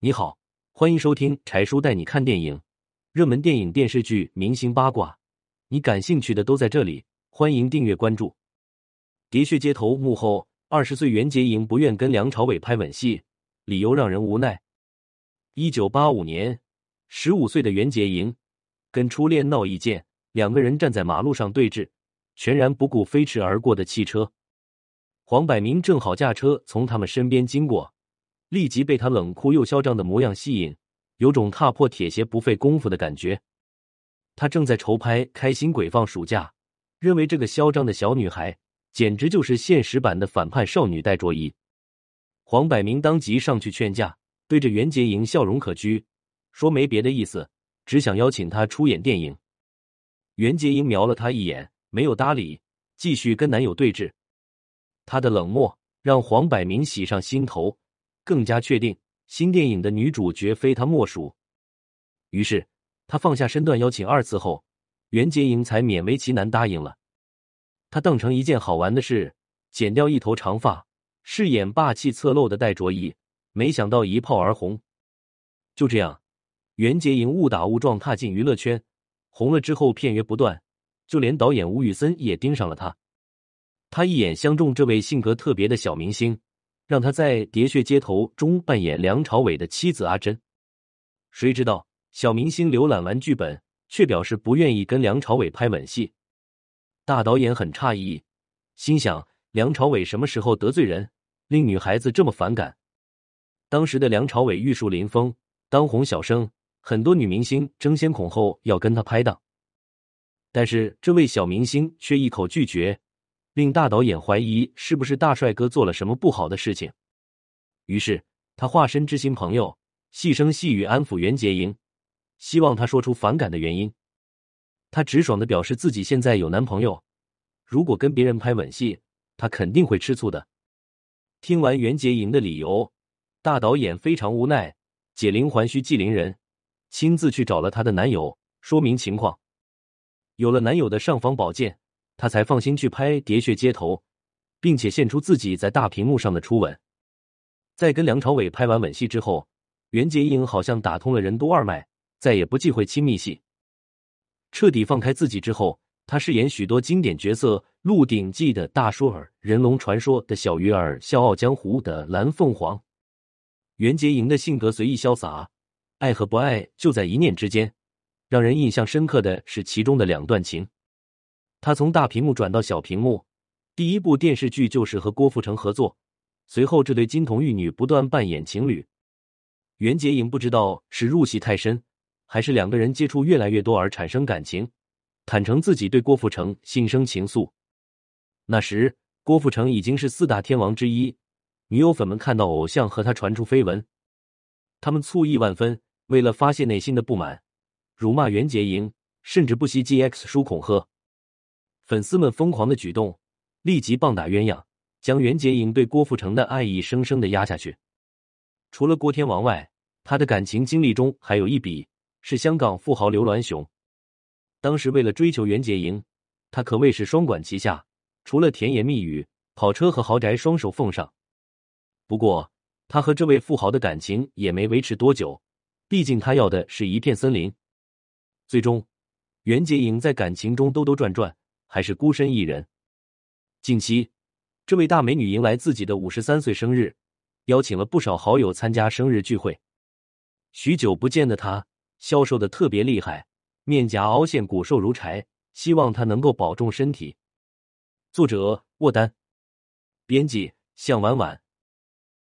你好，欢迎收听柴叔带你看电影，热门电影、电视剧、明星八卦，你感兴趣的都在这里。欢迎订阅关注。喋血街头幕后，二十岁袁洁莹不愿跟梁朝伟拍吻戏，理由让人无奈。一九八五年，十五岁的袁洁莹跟初恋闹意见，两个人站在马路上对峙，全然不顾飞驰而过的汽车。黄百鸣正好驾车从他们身边经过，立即被他冷酷又嚣张的模样吸引，有种踏破铁鞋不费功夫的感觉。他正在筹拍《开心鬼放暑假》，认为这个嚣张的小女孩简直就是现实版的反叛少女戴卓宜。黄百鸣当即上去劝架，对着袁洁莹笑容可掬，说没别的意思，只想邀请她出演电影。袁洁莹瞄了他一眼，没有搭理，继续跟男友对峙。他的冷漠让黄百鸣喜上心头，更加确定新电影的女主角非他莫属。于是他放下身段邀请二次后，袁洁莹才勉为其难答应了。他当成一件好玩的事，剪掉一头长发，饰演霸气侧漏的戴卓宜，没想到一炮而红。就这样，袁洁莹误打误撞踏进娱乐圈，红了之后片约不断，就连导演吴宇森也盯上了他。他一眼相中这位性格特别的小明星，让他在《喋血街头》中扮演梁朝伟的妻子阿珍。谁知道小明星浏览完剧本，却表示不愿意跟梁朝伟拍吻戏。大导演很诧异，心想梁朝伟什么时候得罪人，令女孩子这么反感？当时的梁朝伟玉树临风，当红小生，很多女明星争先恐后要跟他拍档，但是这位小明星却一口拒绝。令大导演怀疑是不是大帅哥做了什么不好的事情，于是他化身知心朋友，细声细语安抚袁洁莹，希望她说出反感的原因。他直爽的表示自己现在有男朋友，如果跟别人拍吻戏，他肯定会吃醋的。听完袁洁莹的理由，大导演非常无奈，解铃还须系铃人，亲自去找了她的男友，说明情况。有了男友的尚方宝剑。他才放心去拍《喋血街头》，并且献出自己在大屏幕上的初吻。在跟梁朝伟拍完吻戏之后，袁洁莹好像打通了任督二脉，再也不忌讳亲密戏。彻底放开自己之后，他饰演许多经典角色，《鹿鼎记》的大舒儿，《人龙传说》的小鱼儿，《笑傲江湖》的蓝凤凰。袁洁莹的性格随意潇洒，爱和不爱就在一念之间。让人印象深刻的是其中的两段情。他从大屏幕转到小屏幕，第一部电视剧就是和郭富城合作。随后，这对金童玉女不断扮演情侣。袁洁莹不知道是入戏太深，还是两个人接触越来越多而产生感情，坦诚自己对郭富城心生情愫。那时，郭富城已经是四大天王之一，女友粉们看到偶像和他传出绯闻，他们醋意万分。为了发泄内心的不满，辱骂袁洁莹，甚至不惜 GX 书恐吓。粉丝们疯狂的举动，立即棒打鸳鸯，将袁洁莹对郭富城的爱意生生的压下去。除了郭天王外，他的感情经历中还有一笔是香港富豪刘銮雄。当时为了追求袁洁莹，他可谓是双管齐下，除了甜言蜜语，跑车和豪宅双手奉上。不过，他和这位富豪的感情也没维持多久，毕竟他要的是一片森林。最终，袁洁莹在感情中兜兜转转。还是孤身一人。近期，这位大美女迎来自己的五十三岁生日，邀请了不少好友参加生日聚会。许久不见的她，消瘦的特别厉害，面颊凹陷，骨瘦如柴。希望她能够保重身体。作者：沃丹，编辑：向婉婉。